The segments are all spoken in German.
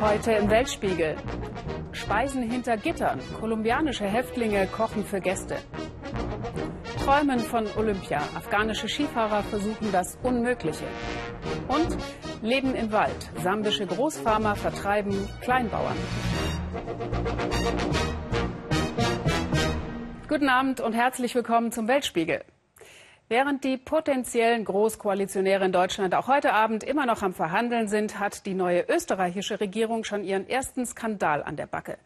Heute im Weltspiegel. Speisen hinter Gittern. Kolumbianische Häftlinge kochen für Gäste. Träumen von Olympia. Afghanische Skifahrer versuchen das Unmögliche. Und Leben im Wald. Sambische Großfarmer vertreiben Kleinbauern. Guten Abend und herzlich willkommen zum Weltspiegel. Während die potenziellen Großkoalitionäre in Deutschland auch heute Abend immer noch am Verhandeln sind, hat die neue österreichische Regierung schon ihren ersten Skandal an der Backe.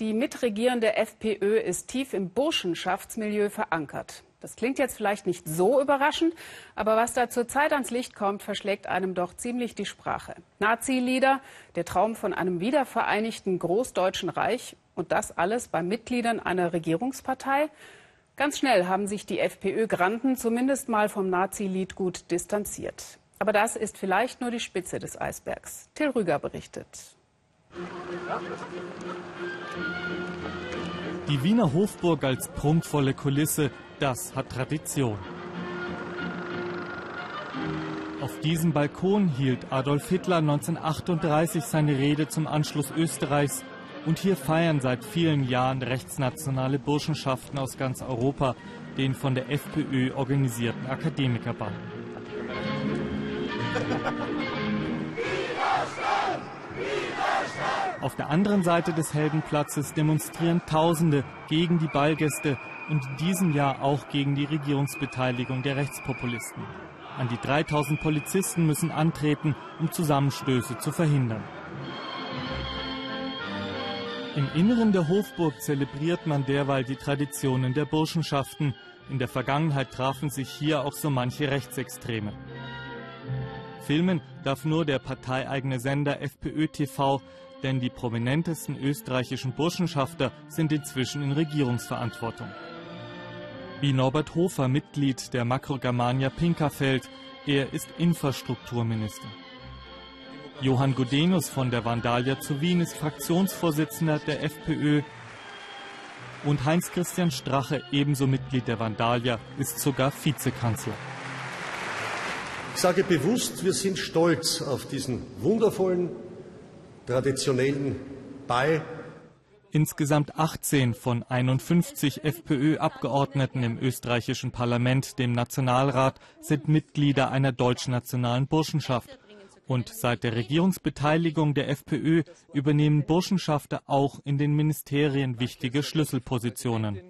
Die mitregierende FPÖ ist tief im Burschenschaftsmilieu verankert. Das klingt jetzt vielleicht nicht so überraschend, aber was da zurzeit ans Licht kommt, verschlägt einem doch ziemlich die Sprache. Nazi-Lieder, der Traum von einem wiedervereinigten Großdeutschen Reich und das alles bei Mitgliedern einer Regierungspartei? Ganz schnell haben sich die FPÖ-Granden zumindest mal vom Nazi-Lied gut distanziert. Aber das ist vielleicht nur die Spitze des Eisbergs. Till Rüger berichtet. Die Wiener Hofburg als prunkvolle Kulisse, das hat Tradition. Auf diesem Balkon hielt Adolf Hitler 1938 seine Rede zum Anschluss Österreichs und hier feiern seit vielen Jahren rechtsnationale Burschenschaften aus ganz Europa den von der FPÖ organisierten Akademikerball. Auf der anderen Seite des Heldenplatzes demonstrieren Tausende gegen die Ballgäste und in diesem Jahr auch gegen die Regierungsbeteiligung der Rechtspopulisten. An die 3000 Polizisten müssen antreten, um Zusammenstöße zu verhindern. Im Inneren der Hofburg zelebriert man derweil die Traditionen der Burschenschaften. In der Vergangenheit trafen sich hier auch so manche Rechtsextreme. Filmen darf nur der parteieigene Sender FPÖ TV, denn die prominentesten österreichischen Burschenschafter sind inzwischen in Regierungsverantwortung. Wie Norbert Hofer, Mitglied der Makrogermania Pinkerfeld, er ist Infrastrukturminister. Johann Gudenus von der Vandalia zu Wien ist Fraktionsvorsitzender der FPÖ und Heinz-Christian Strache, ebenso Mitglied der Vandalia, ist sogar Vizekanzler. Ich sage bewusst, wir sind stolz auf diesen wundervollen, traditionellen Ball. Insgesamt 18 von 51 FPÖ-Abgeordneten im österreichischen Parlament, dem Nationalrat, sind Mitglieder einer deutschnationalen Burschenschaft. Und seit der Regierungsbeteiligung der FPÖ übernehmen Burschenschafter auch in den Ministerien wichtige Schlüsselpositionen.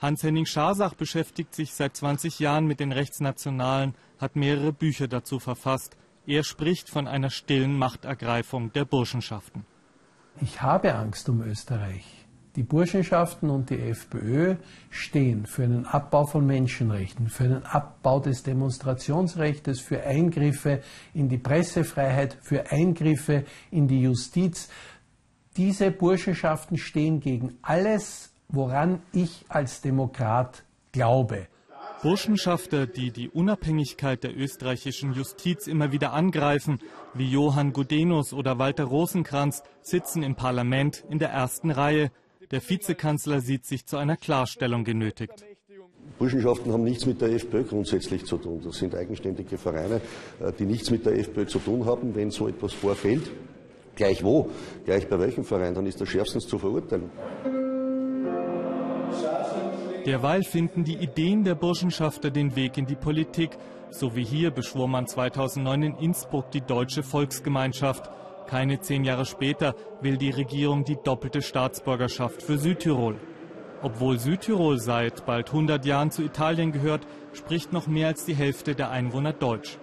Hans-Henning Scharsach beschäftigt sich seit 20 Jahren mit den Rechtsnationalen, hat mehrere Bücher dazu verfasst. Er spricht von einer stillen Machtergreifung der Burschenschaften. Ich habe Angst um Österreich. Die Burschenschaften und die FPÖ stehen für einen Abbau von Menschenrechten, für einen Abbau des Demonstrationsrechts, für Eingriffe in die Pressefreiheit, für Eingriffe in die Justiz. Diese Burschenschaften stehen gegen alles, woran ich als Demokrat glaube. Burschenschafter, die die Unabhängigkeit der österreichischen Justiz immer wieder angreifen, wie Johann Gudenus oder Walter Rosenkranz, sitzen im Parlament in der ersten Reihe. Der Vizekanzler sieht sich zu einer Klarstellung genötigt. Burschenschaften haben nichts mit der FPÖ grundsätzlich zu tun. Das sind eigenständige Vereine, äh, die nichts mit der FPÖ zu tun haben. Wenn so etwas vorfällt, gleich wo, gleich bei welchem Verein, dann ist das schärfstens zu verurteilen. Derweil finden die Ideen der Burschenschafter den Weg in die Politik. So wie hier beschwor man 2009 in Innsbruck die Deutsche Volksgemeinschaft. Keine zehn Jahre später will die Regierung die doppelte Staatsbürgerschaft für Südtirol. Obwohl Südtirol seit bald 100 Jahren zu Italien gehört, spricht noch mehr als die Hälfte der Einwohner Deutsch.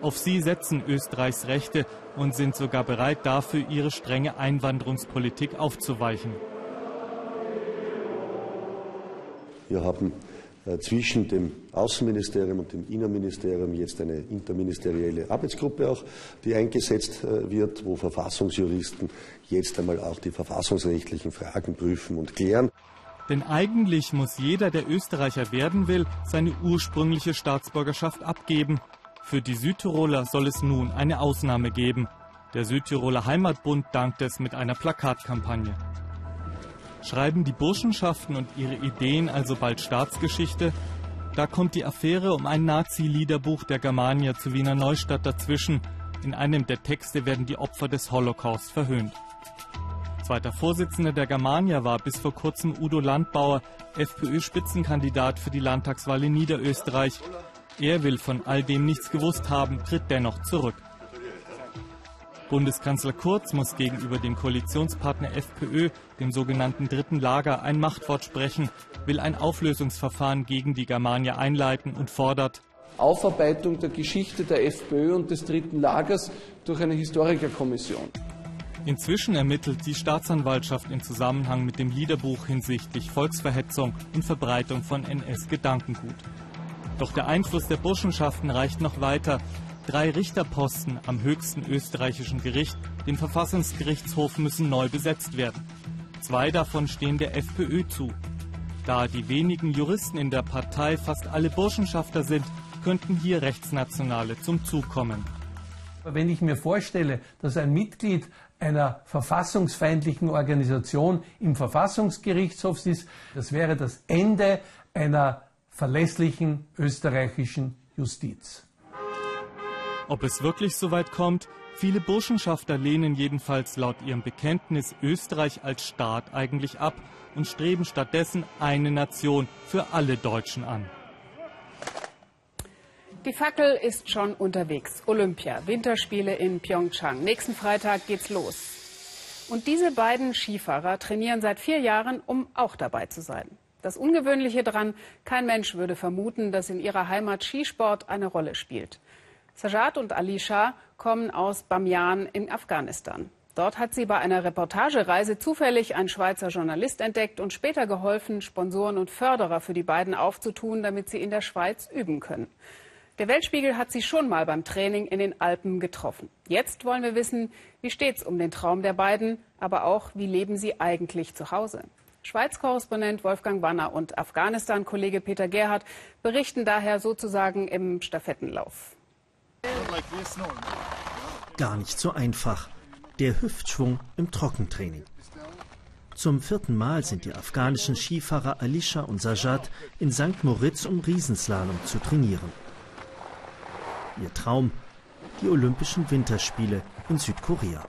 Auf sie setzen Österreichs Rechte und sind sogar bereit dafür, ihre strenge Einwanderungspolitik aufzuweichen. Wir haben zwischen dem Außenministerium und dem Innenministerium jetzt eine interministerielle Arbeitsgruppe auch, die eingesetzt äh, wird, wo Verfassungsjuristen jetzt einmal auch die verfassungsrechtlichen Fragen prüfen und klären. Denn eigentlich muss jeder, der Österreicher werden will, seine ursprüngliche Staatsbürgerschaft abgeben. Für die Südtiroler soll es nun eine Ausnahme geben. Der Südtiroler Heimatbund dankt es mit einer Plakatkampagne. Schreiben die Burschenschaften und ihre Ideen also bald Staatsgeschichte? Da kommt die Affäre um ein Nazi-Liederbuch der Germania zu Wiener Neustadt dazwischen. In einem der Texte werden die Opfer des Holocaust verhöhnt. Zweiter Vorsitzender der Germania war bis vor kurzem Udo Landbauer, FPÖ-Spitzenkandidat für die Landtagswahl in Niederösterreich. Er will von all dem nichts gewusst haben, tritt dennoch zurück. Bundeskanzler Kurz muss gegenüber dem Koalitionspartner FPÖ, dem sogenannten dritten Lager, ein Machtwort sprechen, will ein Auflösungsverfahren gegen die Germania einleiten und fordert Aufarbeitung der Geschichte der FPÖ und des dritten Lagers durch eine Historikerkommission. Inzwischen ermittelt die Staatsanwaltschaft in Zusammenhang mit dem Liederbuch hinsichtlich Volksverhetzung und Verbreitung von NS-Gedankengut. Doch der Einfluss der Burschenschaften reicht noch weiter. Drei Richterposten am höchsten österreichischen Gericht, dem Verfassungsgerichtshof, müssen neu besetzt werden. Zwei davon stehen der FPÖ zu. Da die wenigen Juristen in der Partei fast alle Burschenschafter sind, könnten hier Rechtsnationale zum Zug kommen. Wenn ich mir vorstelle, dass ein Mitglied einer verfassungsfeindlichen Organisation im Verfassungsgerichtshof ist, das wäre das Ende einer verlässlichen österreichischen Justiz. Ob es wirklich so weit kommt? Viele Burschenschafter lehnen jedenfalls laut ihrem Bekenntnis Österreich als Staat eigentlich ab und streben stattdessen eine Nation für alle Deutschen an. Die Fackel ist schon unterwegs. Olympia, Winterspiele in Pyeongchang. Nächsten Freitag geht's los. Und diese beiden Skifahrer trainieren seit vier Jahren, um auch dabei zu sein. Das Ungewöhnliche daran, kein Mensch würde vermuten, dass in ihrer Heimat Skisport eine Rolle spielt. Sajad und Alisha kommen aus Bamyan in Afghanistan. Dort hat sie bei einer Reportagereise zufällig ein Schweizer Journalist entdeckt und später geholfen, Sponsoren und Förderer für die beiden aufzutun, damit sie in der Schweiz üben können. Der Weltspiegel hat sie schon mal beim Training in den Alpen getroffen. Jetzt wollen wir wissen, wie steht's um den Traum der beiden, aber auch, wie leben sie eigentlich zu Hause? Schweiz-Korrespondent Wolfgang Wanner und Afghanistan-Kollege Peter Gerhardt berichten daher sozusagen im Stafettenlauf. Gar nicht so einfach. Der Hüftschwung im Trockentraining. Zum vierten Mal sind die afghanischen Skifahrer Alisha und Sajad in St. Moritz, um Riesenslalom zu trainieren. Ihr Traum, die Olympischen Winterspiele in Südkorea.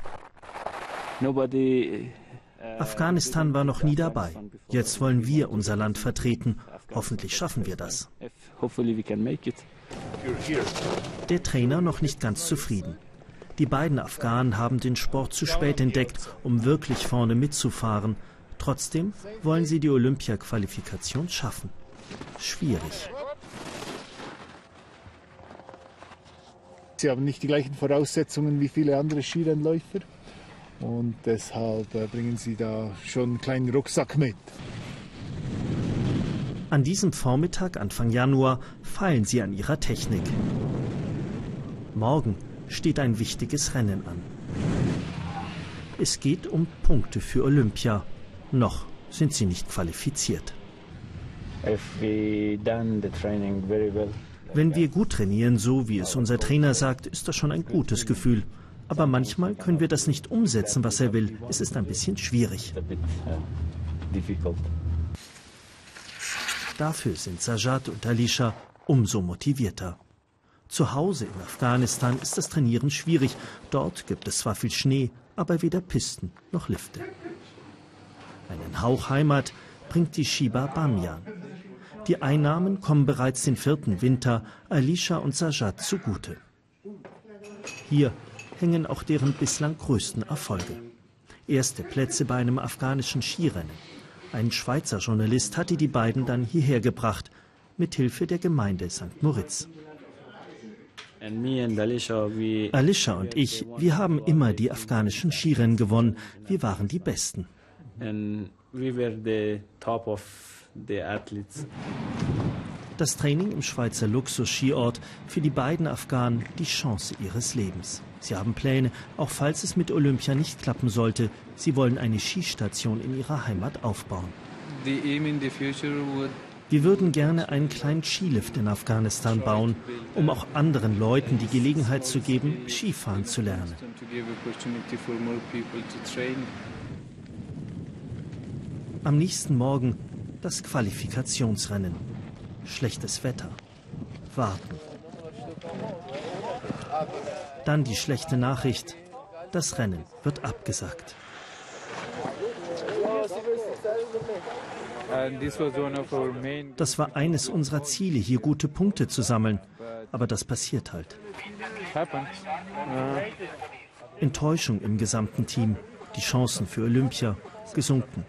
Afghanistan war noch nie dabei. Jetzt wollen wir unser Land vertreten. Hoffentlich schaffen wir das. Der Trainer noch nicht ganz zufrieden. Die beiden Afghanen haben den Sport zu spät entdeckt, um wirklich vorne mitzufahren. Trotzdem wollen sie die Olympia-Qualifikation schaffen. Schwierig. Sie haben nicht die gleichen Voraussetzungen wie viele andere Skirennläufer und deshalb äh, bringen sie da schon einen kleinen Rucksack mit. An diesem Vormittag Anfang Januar feilen sie an ihrer Technik. Morgen steht ein wichtiges Rennen an. Es geht um Punkte für Olympia. Noch sind sie nicht qualifiziert. Wenn wir gut trainieren, so wie es unser Trainer sagt, ist das schon ein gutes Gefühl. Aber manchmal können wir das nicht umsetzen, was er will. Es ist ein bisschen schwierig. Dafür sind Sajad und Alisha umso motivierter. Zu Hause in Afghanistan ist das Trainieren schwierig. Dort gibt es zwar viel Schnee, aber weder Pisten noch Lifte. Einen Hauch Heimat bringt die Shiba Bamyan. Die Einnahmen kommen bereits den vierten Winter Alisha und Sajad zugute. Hier hängen auch deren bislang größten Erfolge. Erste Plätze bei einem afghanischen Skirennen. Ein Schweizer Journalist hatte die beiden dann hierher gebracht, mit Hilfe der Gemeinde St. Moritz. Alisha und ich, wir haben immer die afghanischen Skirennen gewonnen. Wir waren die Besten. And we were the top of das Training im Schweizer Luxus-Skiort für die beiden Afghanen die Chance ihres Lebens. Sie haben Pläne, auch falls es mit Olympia nicht klappen sollte. Sie wollen eine Skistation in ihrer Heimat aufbauen. Wir würden gerne einen kleinen Skilift in Afghanistan bauen, um auch anderen Leuten die Gelegenheit zu geben, Skifahren zu lernen. Am nächsten Morgen das Qualifikationsrennen. Schlechtes Wetter. Warten. Dann die schlechte Nachricht. Das Rennen wird abgesagt. Das war eines unserer Ziele, hier gute Punkte zu sammeln. Aber das passiert halt. Enttäuschung im gesamten Team. Die Chancen für Olympia gesunken.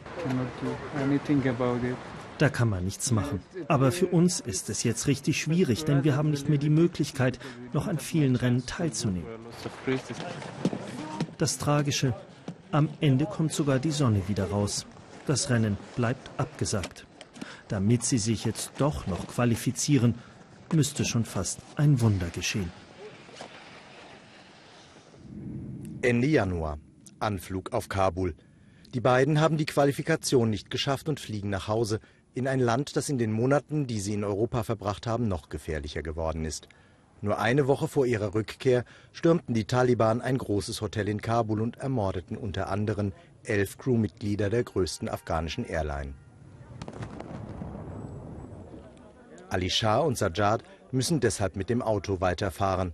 Da kann man nichts machen. Aber für uns ist es jetzt richtig schwierig, denn wir haben nicht mehr die Möglichkeit, noch an vielen Rennen teilzunehmen. Das Tragische, am Ende kommt sogar die Sonne wieder raus. Das Rennen bleibt abgesagt. Damit sie sich jetzt doch noch qualifizieren, müsste schon fast ein Wunder geschehen. Ende Januar. Anflug auf Kabul. Die beiden haben die Qualifikation nicht geschafft und fliegen nach Hause in ein Land, das in den Monaten, die sie in Europa verbracht haben, noch gefährlicher geworden ist. Nur eine Woche vor ihrer Rückkehr stürmten die Taliban ein großes Hotel in Kabul und ermordeten unter anderem elf Crewmitglieder der größten afghanischen Airline. Ali Shah und Sajjad müssen deshalb mit dem Auto weiterfahren.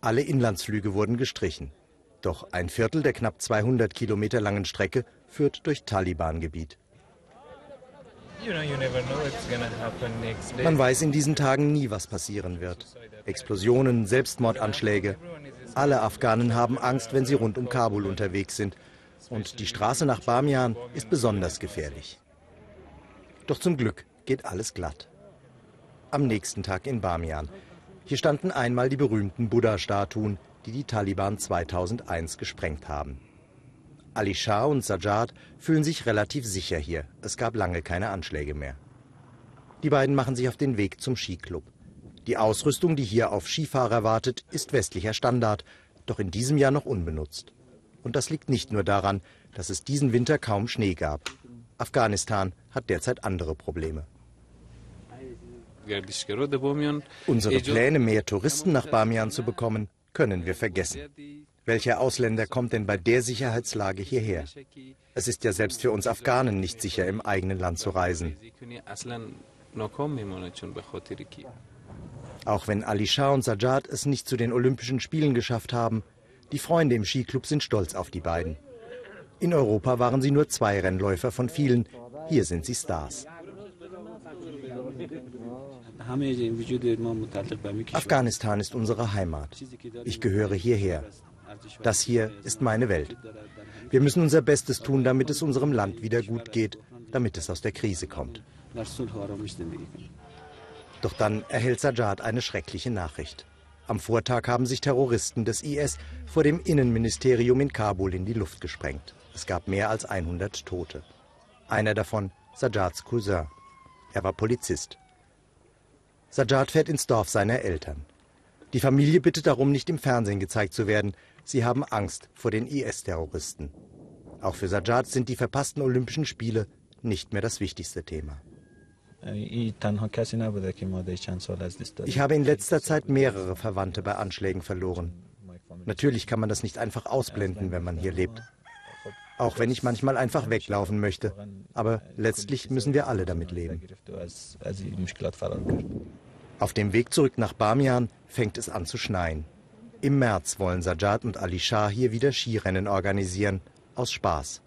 Alle Inlandsflüge wurden gestrichen. Doch ein Viertel der knapp 200 Kilometer langen Strecke führt durch Taliban-Gebiet. Man weiß in diesen Tagen nie, was passieren wird. Explosionen, Selbstmordanschläge. Alle Afghanen haben Angst, wenn sie rund um Kabul unterwegs sind. Und die Straße nach Bamian ist besonders gefährlich. Doch zum Glück geht alles glatt. Am nächsten Tag in Bamian. Hier standen einmal die berühmten Buddha-Statuen, die die Taliban 2001 gesprengt haben. Ali Shah und Sajjad fühlen sich relativ sicher hier. Es gab lange keine Anschläge mehr. Die beiden machen sich auf den Weg zum Skiclub. Die Ausrüstung, die hier auf Skifahrer wartet, ist westlicher Standard, doch in diesem Jahr noch unbenutzt. Und das liegt nicht nur daran, dass es diesen Winter kaum Schnee gab. Afghanistan hat derzeit andere Probleme. Unsere Pläne, mehr Touristen nach Bamian zu bekommen, können wir vergessen. Welcher Ausländer kommt denn bei der Sicherheitslage hierher? Es ist ja selbst für uns Afghanen nicht sicher, im eigenen Land zu reisen. Auch wenn Ali Shah und Sajjad es nicht zu den Olympischen Spielen geschafft haben, die Freunde im Skiclub sind stolz auf die beiden. In Europa waren sie nur zwei Rennläufer von vielen. Hier sind sie Stars. Afghanistan ist unsere Heimat. Ich gehöre hierher. Das hier ist meine Welt. Wir müssen unser Bestes tun, damit es unserem Land wieder gut geht, damit es aus der Krise kommt. Doch dann erhält Sajjad eine schreckliche Nachricht. Am Vortag haben sich Terroristen des IS vor dem Innenministerium in Kabul in die Luft gesprengt. Es gab mehr als 100 Tote. Einer davon Sajjads Cousin. Er war Polizist. Sajjad fährt ins Dorf seiner Eltern. Die Familie bittet darum, nicht im Fernsehen gezeigt zu werden. Sie haben Angst vor den IS-Terroristen. Auch für Sajjad sind die verpassten Olympischen Spiele nicht mehr das wichtigste Thema. Ich habe in letzter Zeit mehrere Verwandte bei Anschlägen verloren. Natürlich kann man das nicht einfach ausblenden, wenn man hier lebt. Auch wenn ich manchmal einfach weglaufen möchte. Aber letztlich müssen wir alle damit leben. Auf dem Weg zurück nach Bamian fängt es an zu schneien. Im März wollen Sajjad und Ali Shah hier wieder Skirennen organisieren. Aus Spaß.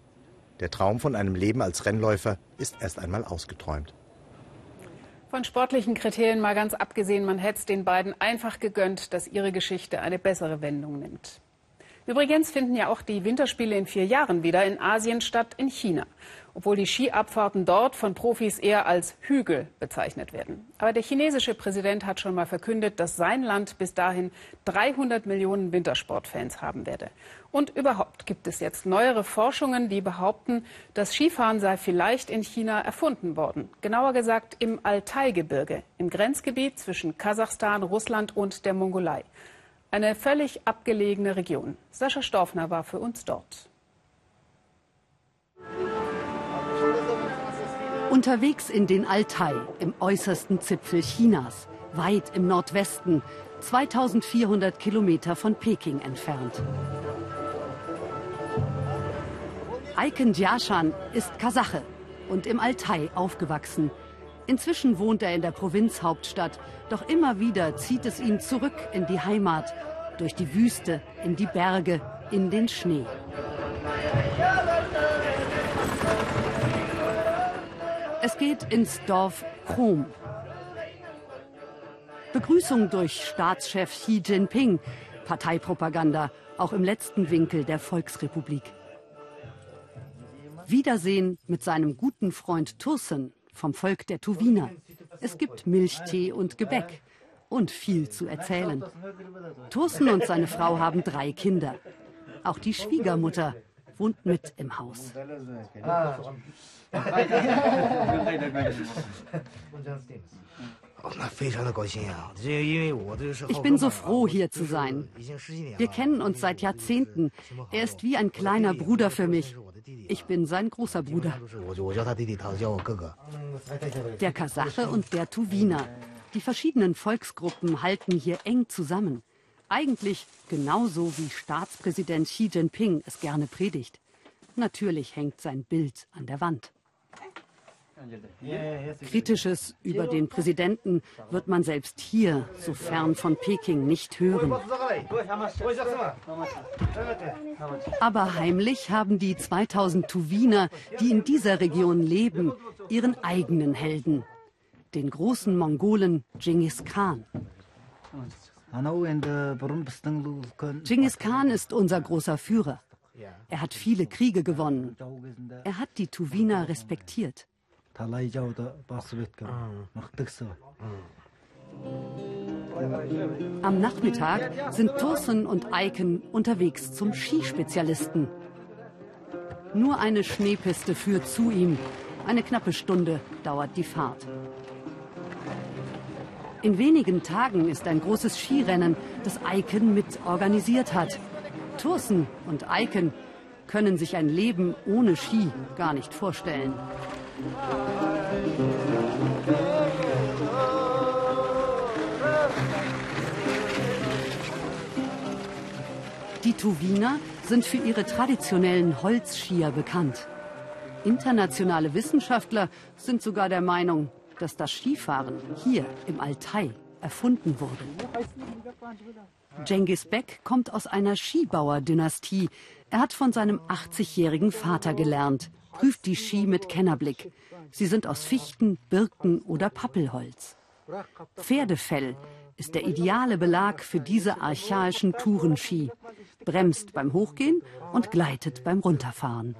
Der Traum von einem Leben als Rennläufer ist erst einmal ausgeträumt. Von sportlichen Kriterien mal ganz abgesehen, man hätte es den beiden einfach gegönnt, dass ihre Geschichte eine bessere Wendung nimmt. Übrigens finden ja auch die Winterspiele in vier Jahren wieder in Asien statt, in China obwohl die Skiabfahrten dort von Profis eher als Hügel bezeichnet werden. Aber der chinesische Präsident hat schon mal verkündet, dass sein Land bis dahin 300 Millionen Wintersportfans haben werde. Und überhaupt gibt es jetzt neuere Forschungen, die behaupten, das Skifahren sei vielleicht in China erfunden worden. Genauer gesagt im Altai-Gebirge, im Grenzgebiet zwischen Kasachstan, Russland und der Mongolei. Eine völlig abgelegene Region. Sascha Storfner war für uns dort. Unterwegs in den Altai, im äußersten Zipfel Chinas, weit im Nordwesten, 2400 Kilometer von Peking entfernt. Aiken Jiashan ist Kasache und im Altai aufgewachsen. Inzwischen wohnt er in der Provinzhauptstadt, doch immer wieder zieht es ihn zurück in die Heimat, durch die Wüste, in die Berge, in den Schnee. Es geht ins Dorf Chrom. Begrüßung durch Staatschef Xi Jinping, Parteipropaganda, auch im letzten Winkel der Volksrepublik. Wiedersehen mit seinem guten Freund Tursen vom Volk der Tuwiner. Es gibt Milchtee und Gebäck und viel zu erzählen. Tursen und seine Frau haben drei Kinder. Auch die Schwiegermutter wohnt mit im Haus. Ich bin so froh, hier zu sein. Wir kennen uns seit Jahrzehnten. Er ist wie ein kleiner Bruder für mich. Ich bin sein großer Bruder. Der Kasache und der Tuwiner. Die verschiedenen Volksgruppen halten hier eng zusammen. Eigentlich genauso wie Staatspräsident Xi Jinping es gerne predigt. Natürlich hängt sein Bild an der Wand. Kritisches über den Präsidenten wird man selbst hier, so fern von Peking, nicht hören. Aber heimlich haben die 2000 Tuwiner, die in dieser Region leben, ihren eigenen Helden, den großen Mongolen Genghis Khan. Genghis Khan ist unser großer Führer. Er hat viele Kriege gewonnen. Er hat die Tuwiner respektiert. Am Nachmittag sind Thorsen und Eiken unterwegs zum Skispezialisten. Nur eine Schneepiste führt zu ihm. Eine knappe Stunde dauert die Fahrt. In wenigen Tagen ist ein großes Skirennen, das Eiken mit organisiert hat. Thorsen und Eiken können sich ein Leben ohne Ski gar nicht vorstellen. Die Tuwiner sind für ihre traditionellen Holzskier bekannt. Internationale Wissenschaftler sind sogar der Meinung, dass das Skifahren hier im Altai erfunden wurde. Genghis Beck kommt aus einer Skibauer-Dynastie. Er hat von seinem 80-jährigen Vater gelernt prüft die Ski mit Kennerblick. Sie sind aus Fichten, Birken oder Pappelholz. Pferdefell ist der ideale Belag für diese archaischen Tourenski. Bremst beim Hochgehen und gleitet beim Runterfahren.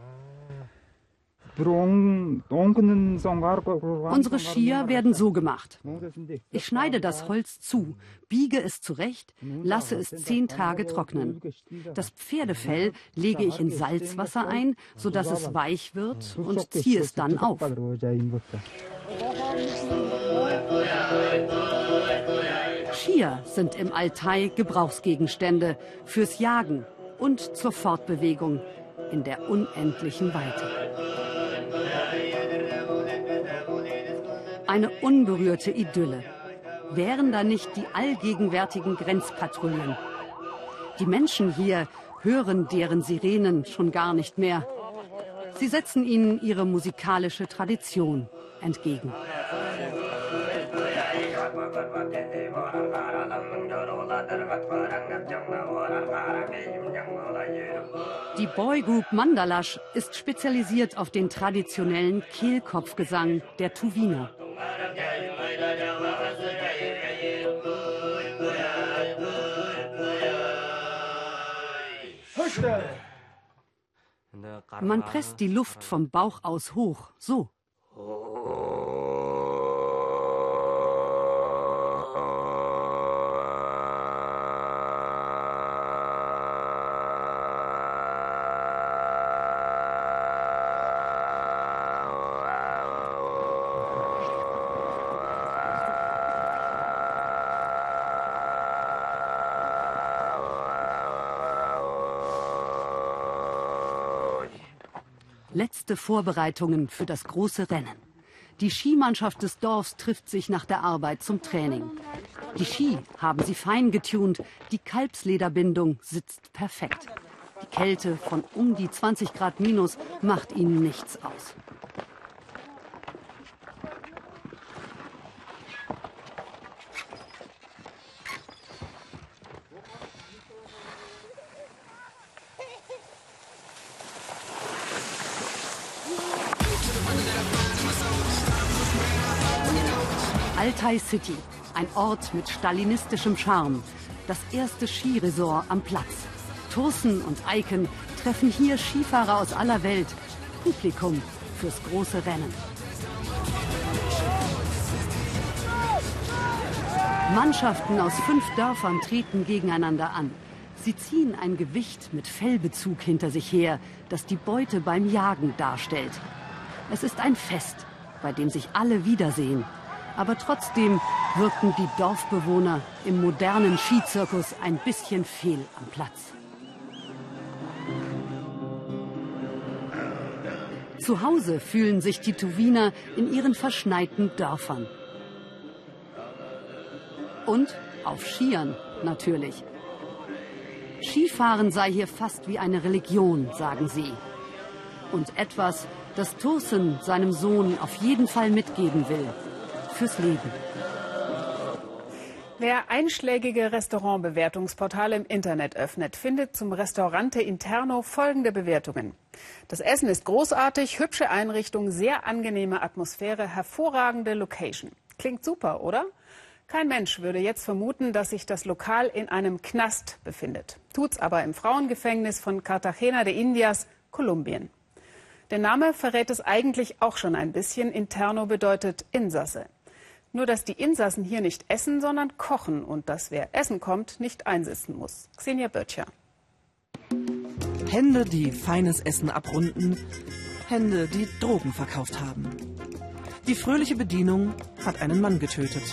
Unsere Skier werden so gemacht. Ich schneide das Holz zu, biege es zurecht, lasse es zehn Tage trocknen. Das Pferdefell lege ich in Salzwasser ein, sodass es weich wird und ziehe es dann auf. Skier sind im Altai Gebrauchsgegenstände fürs Jagen und zur Fortbewegung in der unendlichen Weite. Eine unberührte Idylle. Wären da nicht die allgegenwärtigen Grenzpatrouillen? Die Menschen hier hören deren Sirenen schon gar nicht mehr. Sie setzen ihnen ihre musikalische Tradition entgegen. Die Boygroup Mandalash ist spezialisiert auf den traditionellen Kehlkopfgesang der Tuwiner. Man presst die Luft vom Bauch aus hoch, so. Letzte Vorbereitungen für das große Rennen. Die Skimannschaft des Dorfs trifft sich nach der Arbeit zum Training. Die Ski haben sie fein getunt, die Kalbslederbindung sitzt perfekt. Die Kälte von um die 20 Grad minus macht ihnen nichts aus. Altai City, ein Ort mit stalinistischem Charme. Das erste Skiresort am Platz. Thursen und Eiken treffen hier Skifahrer aus aller Welt. Publikum fürs große Rennen. Mannschaften aus fünf Dörfern treten gegeneinander an. Sie ziehen ein Gewicht mit Fellbezug hinter sich her, das die Beute beim Jagen darstellt. Es ist ein Fest, bei dem sich alle wiedersehen. Aber trotzdem wirken die Dorfbewohner im modernen Skizirkus ein bisschen fehl am Platz. Zu Hause fühlen sich die Tuwiner in ihren verschneiten Dörfern. Und auf Skiern natürlich. Skifahren sei hier fast wie eine Religion, sagen sie. Und etwas, das Thursen seinem Sohn auf jeden Fall mitgeben will. Fürs Leben. Wer einschlägige Restaurantbewertungsportale im Internet öffnet, findet zum Restaurante Interno folgende Bewertungen. Das Essen ist großartig, hübsche Einrichtung, sehr angenehme Atmosphäre, hervorragende Location. Klingt super, oder? Kein Mensch würde jetzt vermuten, dass sich das Lokal in einem Knast befindet. Tut's aber im Frauengefängnis von Cartagena de Indias, Kolumbien. Der Name verrät es eigentlich auch schon ein bisschen. Interno bedeutet Insasse. Nur, dass die Insassen hier nicht essen, sondern kochen und dass wer essen kommt, nicht einsitzen muss. Xenia Böttcher. Hände, die feines Essen abrunden, Hände, die Drogen verkauft haben. Die fröhliche Bedienung hat einen Mann getötet.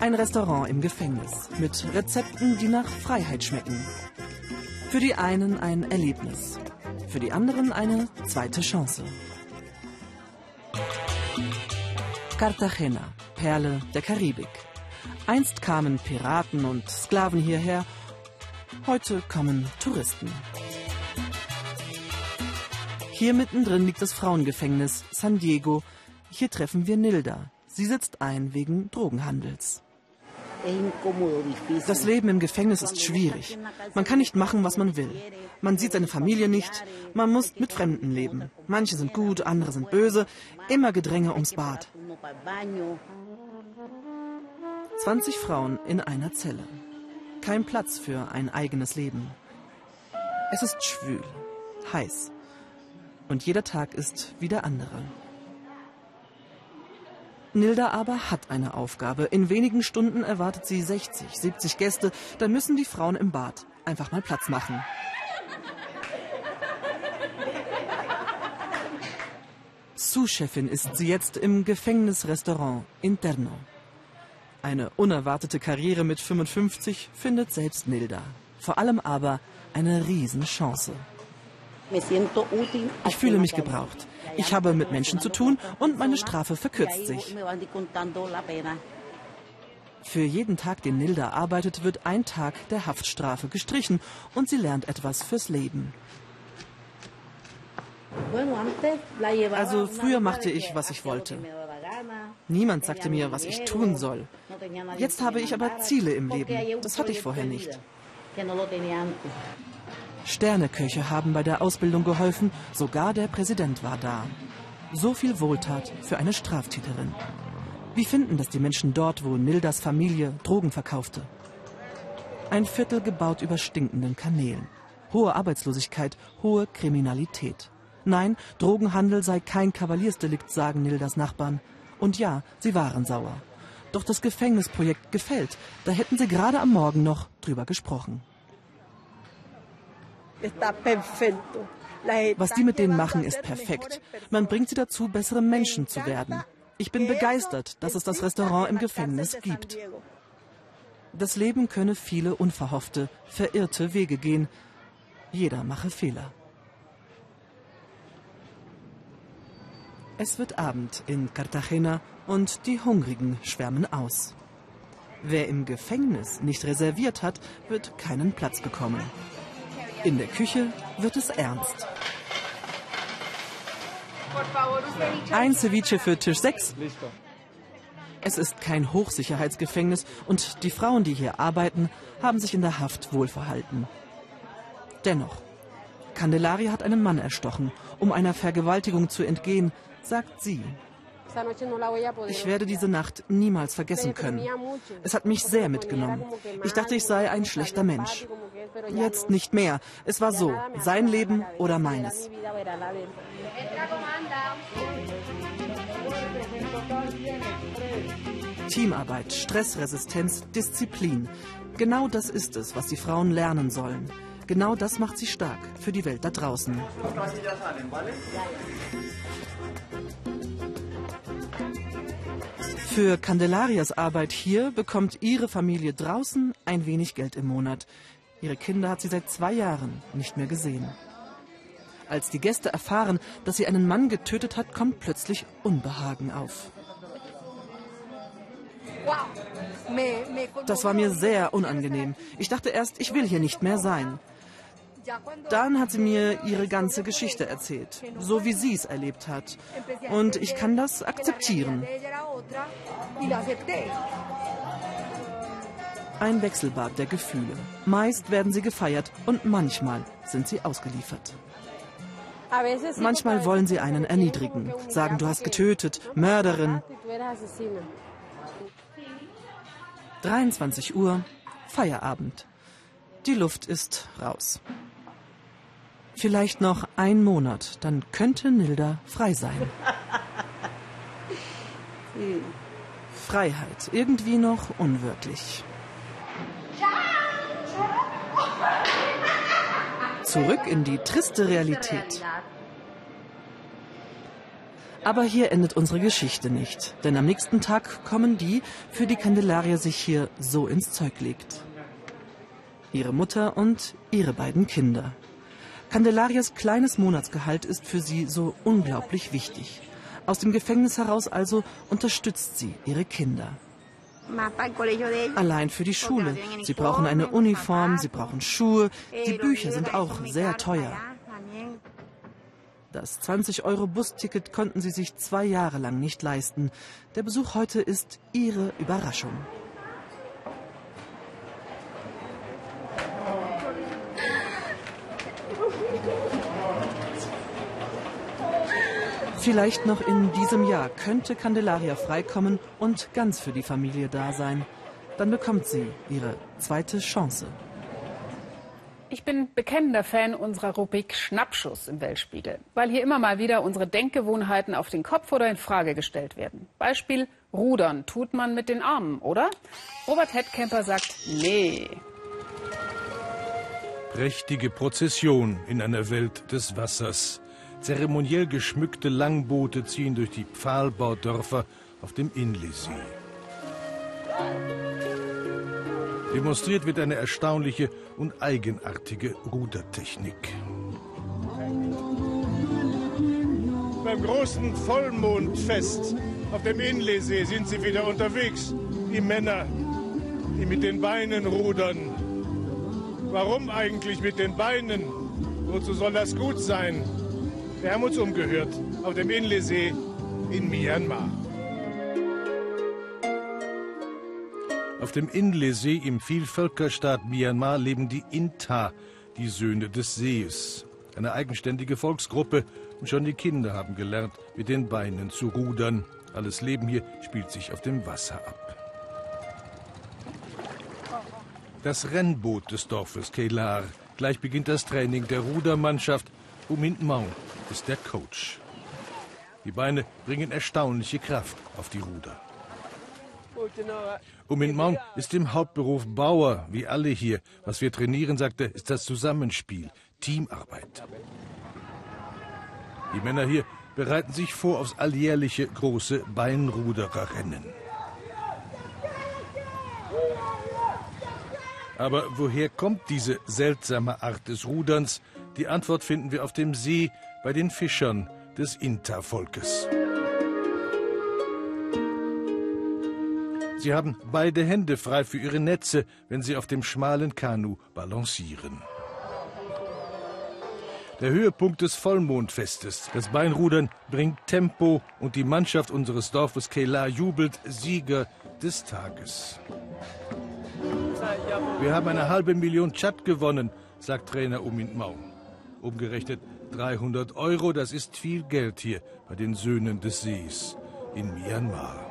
Ein Restaurant im Gefängnis mit Rezepten, die nach Freiheit schmecken. Für die einen ein Erlebnis, für die anderen eine zweite Chance. Cartagena, Perle der Karibik. Einst kamen Piraten und Sklaven hierher, heute kommen Touristen. Hier mittendrin liegt das Frauengefängnis San Diego. Hier treffen wir Nilda. Sie sitzt ein wegen Drogenhandels. Das Leben im Gefängnis ist schwierig. Man kann nicht machen, was man will. Man sieht seine Familie nicht. Man muss mit Fremden leben. Manche sind gut, andere sind böse. Immer Gedränge ums Bad. 20 Frauen in einer Zelle. Kein Platz für ein eigenes Leben. Es ist schwül, heiß. Und jeder Tag ist wie der andere. Nilda aber hat eine Aufgabe. In wenigen Stunden erwartet sie 60, 70 Gäste. Da müssen die Frauen im Bad einfach mal Platz machen. Sous-Chefin ist sie jetzt im Gefängnisrestaurant Interno. Eine unerwartete Karriere mit 55 findet selbst Nilda. Vor allem aber eine Riesenchance. Ich fühle mich gebraucht. Ich habe mit Menschen zu tun und meine Strafe verkürzt sich. Für jeden Tag, den Nilda arbeitet, wird ein Tag der Haftstrafe gestrichen und sie lernt etwas fürs Leben. Also früher machte ich, was ich wollte. Niemand sagte mir, was ich tun soll. Jetzt habe ich aber Ziele im Leben. Das hatte ich vorher nicht. Sterneköche haben bei der Ausbildung geholfen, sogar der Präsident war da. So viel Wohltat für eine Straftäterin. Wie finden das die Menschen dort, wo Nildas Familie Drogen verkaufte? Ein Viertel gebaut über stinkenden Kanälen. Hohe Arbeitslosigkeit, hohe Kriminalität. Nein, Drogenhandel sei kein Kavaliersdelikt, sagen Nildas Nachbarn. Und ja, sie waren sauer. Doch das Gefängnisprojekt gefällt. Da hätten sie gerade am Morgen noch drüber gesprochen. Was die mit denen machen, ist perfekt. Man bringt sie dazu, bessere Menschen zu werden. Ich bin begeistert, dass es das Restaurant im Gefängnis gibt. Das Leben könne viele unverhoffte, verirrte Wege gehen. Jeder mache Fehler. Es wird Abend in Cartagena und die Hungrigen schwärmen aus. Wer im Gefängnis nicht reserviert hat, wird keinen Platz bekommen. In der Küche wird es ernst. Ein Ceviche für Tisch 6. Es ist kein Hochsicherheitsgefängnis und die Frauen, die hier arbeiten, haben sich in der Haft wohl verhalten. Dennoch, Candelaria hat einen Mann erstochen, um einer Vergewaltigung zu entgehen, sagt sie. Ich werde diese Nacht niemals vergessen können. Es hat mich sehr mitgenommen. Ich dachte, ich sei ein schlechter Mensch. Jetzt nicht mehr. Es war so, sein Leben oder meines. Teamarbeit, Stressresistenz, Disziplin. Genau das ist es, was die Frauen lernen sollen. Genau das macht sie stark für die Welt da draußen. Für Candelarias Arbeit hier bekommt ihre Familie draußen ein wenig Geld im Monat. Ihre Kinder hat sie seit zwei Jahren nicht mehr gesehen. Als die Gäste erfahren, dass sie einen Mann getötet hat, kommt plötzlich Unbehagen auf. Das war mir sehr unangenehm. Ich dachte erst, ich will hier nicht mehr sein. Dann hat sie mir ihre ganze Geschichte erzählt, so wie sie es erlebt hat. Und ich kann das akzeptieren. Ein Wechselbad der Gefühle. Meist werden sie gefeiert und manchmal sind sie ausgeliefert. Manchmal wollen sie einen erniedrigen, sagen, du hast getötet, Mörderin. 23 Uhr, Feierabend. Die Luft ist raus. Vielleicht noch ein Monat, dann könnte Nilda frei sein. Freiheit, irgendwie noch unwirklich. Zurück in die triste Realität. Aber hier endet unsere Geschichte nicht, denn am nächsten Tag kommen die, für die Candelaria sich hier so ins Zeug legt. Ihre Mutter und ihre beiden Kinder. Candelarias kleines Monatsgehalt ist für sie so unglaublich wichtig. Aus dem Gefängnis heraus also unterstützt sie ihre Kinder. Allein für die Schule. Sie brauchen eine Uniform, sie brauchen Schuhe, die Bücher sind auch sehr teuer. Das 20-Euro-Busticket konnten sie sich zwei Jahre lang nicht leisten. Der Besuch heute ist ihre Überraschung. Vielleicht noch in diesem Jahr könnte Candelaria freikommen und ganz für die Familie da sein. Dann bekommt sie ihre zweite Chance. Ich bin bekennender Fan unserer Rubrik Schnappschuss im Weltspiegel, weil hier immer mal wieder unsere Denkgewohnheiten auf den Kopf oder in Frage gestellt werden. Beispiel Rudern tut man mit den Armen, oder? Robert Headcamper sagt, nee. Prächtige Prozession in einer Welt des Wassers. Zeremoniell geschmückte Langboote ziehen durch die Pfahlbaudörfer auf dem Inlisee. Demonstriert wird eine erstaunliche und eigenartige Rudertechnik. Beim großen Vollmondfest auf dem Inlesee sind sie wieder unterwegs. Die Männer, die mit den Beinen rudern. Warum eigentlich mit den Beinen? Wozu soll das gut sein? Wir haben uns umgehört auf dem Inlesee in Myanmar. Auf dem Inle-See im Vielvölkerstaat Myanmar leben die Inta, die Söhne des Sees. Eine eigenständige Volksgruppe und schon die Kinder haben gelernt, mit den Beinen zu rudern. Alles Leben hier spielt sich auf dem Wasser ab. Das Rennboot des Dorfes Keilar. Gleich beginnt das Training der Rudermannschaft. Umint Mau ist der Coach. Die Beine bringen erstaunliche Kraft auf die Ruder. Umint Maung ist im Hauptberuf Bauer, wie alle hier. Was wir trainieren, sagte, ist das Zusammenspiel, Teamarbeit. Die Männer hier bereiten sich vor aufs alljährliche große Beinrudererrennen. Aber woher kommt diese seltsame Art des Ruderns? Die Antwort finden wir auf dem See bei den Fischern des Inta-Volkes. Sie haben beide Hände frei für ihre Netze, wenn sie auf dem schmalen Kanu balancieren. Der Höhepunkt des Vollmondfestes. Das Beinrudern bringt Tempo und die Mannschaft unseres Dorfes Kela jubelt Sieger des Tages. Wir haben eine halbe Million Chat gewonnen, sagt Trainer Umint Mau. Umgerechnet 300 Euro, das ist viel Geld hier bei den Söhnen des Sees. in Myanmar.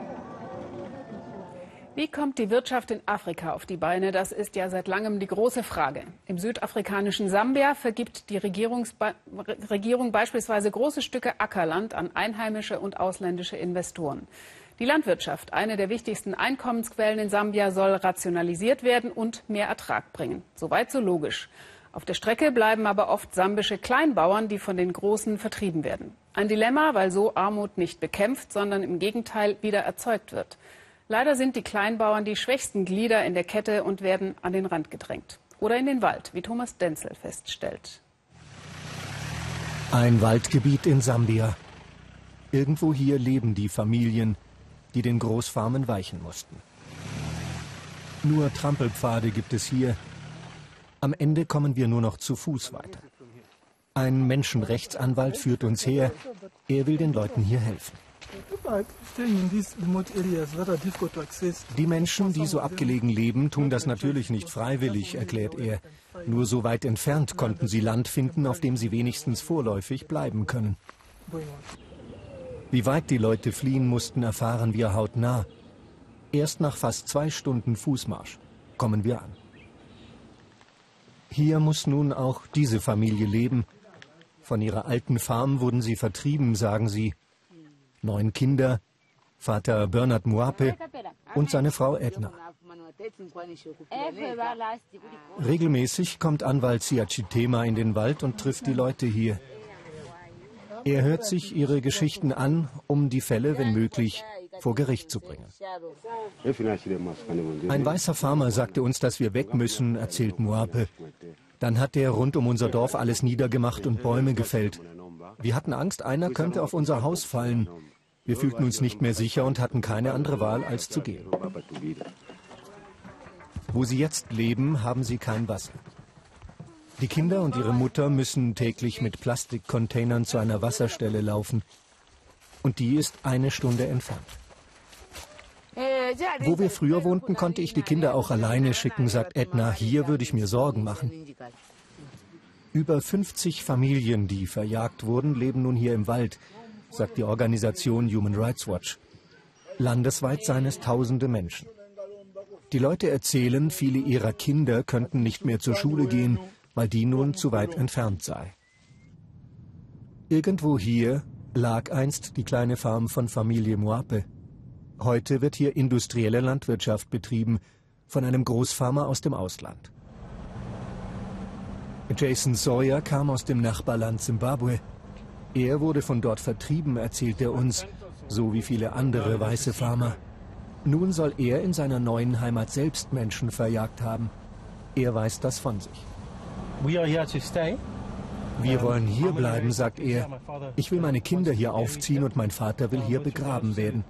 Wie kommt die Wirtschaft in Afrika auf die Beine? Das ist ja seit langem die große Frage. Im südafrikanischen Sambia vergibt die Regierung beispielsweise große Stücke Ackerland an einheimische und ausländische Investoren. Die Landwirtschaft, eine der wichtigsten Einkommensquellen in Sambia, soll rationalisiert werden und mehr Ertrag bringen. Soweit so logisch. Auf der Strecke bleiben aber oft sambische Kleinbauern, die von den Großen vertrieben werden. Ein Dilemma, weil so Armut nicht bekämpft, sondern im Gegenteil wieder erzeugt wird. Leider sind die Kleinbauern die schwächsten Glieder in der Kette und werden an den Rand gedrängt. Oder in den Wald, wie Thomas Denzel feststellt. Ein Waldgebiet in Sambia. Irgendwo hier leben die Familien, die den Großfarmen weichen mussten. Nur Trampelpfade gibt es hier. Am Ende kommen wir nur noch zu Fuß weiter. Ein Menschenrechtsanwalt führt uns her. Er will den Leuten hier helfen. Die Menschen, die so abgelegen leben, tun das natürlich nicht freiwillig, erklärt er. Nur so weit entfernt konnten sie Land finden, auf dem sie wenigstens vorläufig bleiben können. Wie weit die Leute fliehen mussten, erfahren wir hautnah. Erst nach fast zwei Stunden Fußmarsch kommen wir an. Hier muss nun auch diese Familie leben. Von ihrer alten Farm wurden sie vertrieben, sagen sie neun Kinder, Vater Bernard Muape und seine Frau Edna. Regelmäßig kommt Anwalt Siachitema in den Wald und trifft die Leute hier. Er hört sich ihre Geschichten an, um die Fälle, wenn möglich, vor Gericht zu bringen. Ein weißer Farmer sagte uns, dass wir weg müssen, erzählt Muape. Dann hat er rund um unser Dorf alles niedergemacht und Bäume gefällt. Wir hatten Angst, einer könnte auf unser Haus fallen. Wir fühlten uns nicht mehr sicher und hatten keine andere Wahl, als zu gehen. Wo sie jetzt leben, haben sie kein Wasser. Die Kinder und ihre Mutter müssen täglich mit Plastikcontainern zu einer Wasserstelle laufen. Und die ist eine Stunde entfernt. Wo wir früher wohnten, konnte ich die Kinder auch alleine schicken, sagt Edna. Hier würde ich mir Sorgen machen. Über 50 Familien, die verjagt wurden, leben nun hier im Wald sagt die Organisation Human Rights Watch. Landesweit seien es tausende Menschen. Die Leute erzählen, viele ihrer Kinder könnten nicht mehr zur Schule gehen, weil die nun zu weit entfernt sei. Irgendwo hier lag einst die kleine Farm von Familie Moape. Heute wird hier industrielle Landwirtschaft betrieben von einem Großfarmer aus dem Ausland. Jason Sawyer kam aus dem Nachbarland Zimbabwe. Er wurde von dort vertrieben, erzählt er uns, so wie viele andere weiße Farmer. Nun soll er in seiner neuen Heimat selbst Menschen verjagt haben. Er weiß das von sich. Wir wollen hier bleiben, sagt er. Ich will meine Kinder hier aufziehen und mein Vater will hier begraben werden.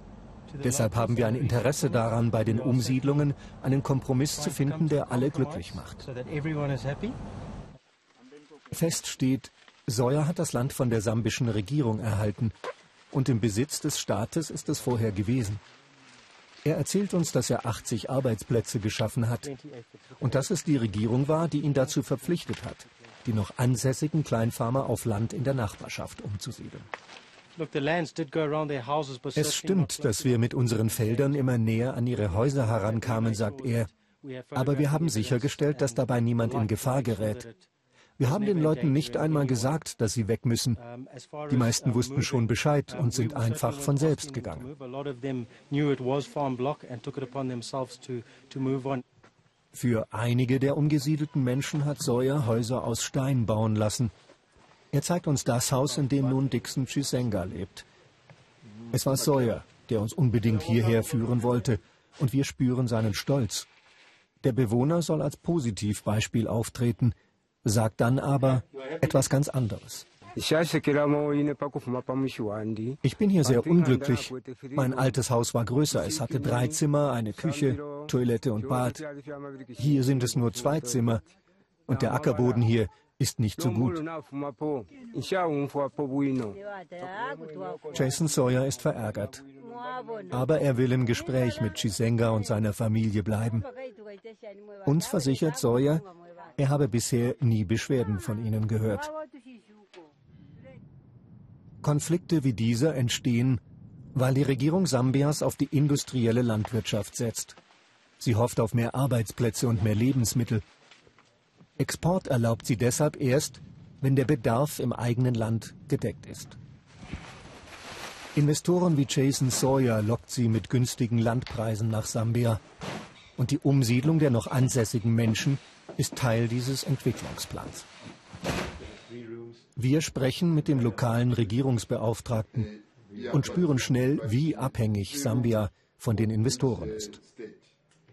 Deshalb haben wir ein Interesse daran, bei den Umsiedlungen einen Kompromiss zu finden, der alle glücklich macht. Fest steht, Sawyer hat das Land von der sambischen Regierung erhalten und im Besitz des Staates ist es vorher gewesen. Er erzählt uns, dass er 80 Arbeitsplätze geschaffen hat und dass es die Regierung war, die ihn dazu verpflichtet hat, die noch ansässigen Kleinfarmer auf Land in der Nachbarschaft umzusiedeln. Es stimmt, dass wir mit unseren Feldern immer näher an ihre Häuser herankamen, sagt er. Aber wir haben sichergestellt, dass dabei niemand in Gefahr gerät. Wir haben den Leuten nicht einmal gesagt, dass sie weg müssen. Die meisten wussten schon Bescheid und sind einfach von selbst gegangen. Für einige der umgesiedelten Menschen hat Sawyer Häuser aus Stein bauen lassen. Er zeigt uns das Haus, in dem nun Dixon Chisenga lebt. Es war Sawyer, der uns unbedingt hierher führen wollte, und wir spüren seinen Stolz. Der Bewohner soll als Positivbeispiel auftreten – sagt dann aber etwas ganz anderes. Ich bin hier sehr unglücklich. Mein altes Haus war größer. Es hatte drei Zimmer, eine Küche, Toilette und Bad. Hier sind es nur zwei Zimmer. Und der Ackerboden hier ist nicht so gut. Jason Sawyer ist verärgert. Aber er will im Gespräch mit Chisenga und seiner Familie bleiben. Uns versichert Sawyer, er habe bisher nie Beschwerden von ihnen gehört. Konflikte wie dieser entstehen, Weil die Regierung Sambias auf die industrielle Landwirtschaft setzt. Sie hofft auf mehr Arbeitsplätze und mehr Lebensmittel. Export erlaubt sie deshalb erst, wenn der Bedarf im eigenen Land gedeckt ist. Investoren wie Jason Sawyer lockt sie mit günstigen Landpreisen nach Sambia. Und die Umsiedlung der noch ansässigen Menschen ist Teil dieses Entwicklungsplans. Wir sprechen mit dem lokalen Regierungsbeauftragten und spüren schnell, wie abhängig Sambia von den Investoren ist.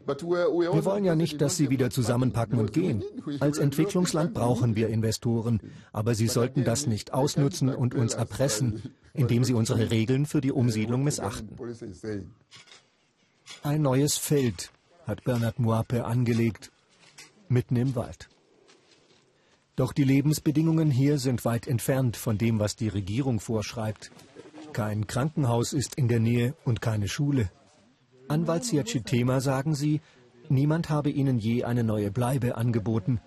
Wir wollen ja nicht, dass sie wieder zusammenpacken und gehen. Als Entwicklungsland brauchen wir Investoren, aber sie sollten das nicht ausnutzen und uns erpressen, indem sie unsere Regeln für die Umsiedlung missachten. Ein neues Feld hat Bernard Muape angelegt, mitten im Wald. Doch die Lebensbedingungen hier sind weit entfernt von dem, was die Regierung vorschreibt. Kein Krankenhaus ist in der Nähe und keine Schule. Anwalt Siachitema sagen sie, niemand habe ihnen je eine neue Bleibe angeboten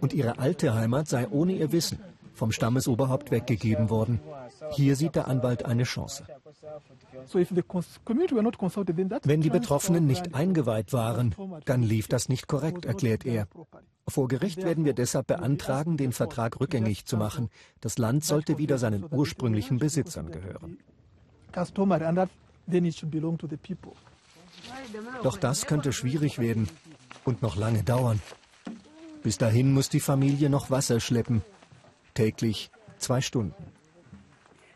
und ihre alte Heimat sei ohne ihr Wissen vom Stammesoberhaupt weggegeben worden. Hier sieht der Anwalt eine Chance. Wenn die Betroffenen nicht eingeweiht waren, dann lief das nicht korrekt, erklärt er. Vor Gericht werden wir deshalb beantragen, den Vertrag rückgängig zu machen. Das Land sollte wieder seinen ursprünglichen Besitzern gehören. Doch das könnte schwierig werden und noch lange dauern. Bis dahin muss die Familie noch Wasser schleppen. Täglich zwei Stunden.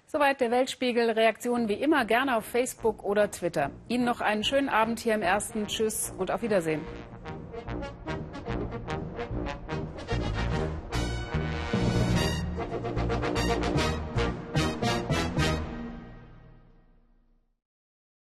Soweit der Weltspiegel. Reaktionen wie immer gerne auf Facebook oder Twitter. Ihnen noch einen schönen Abend hier im Ersten. Tschüss und auf Wiedersehen.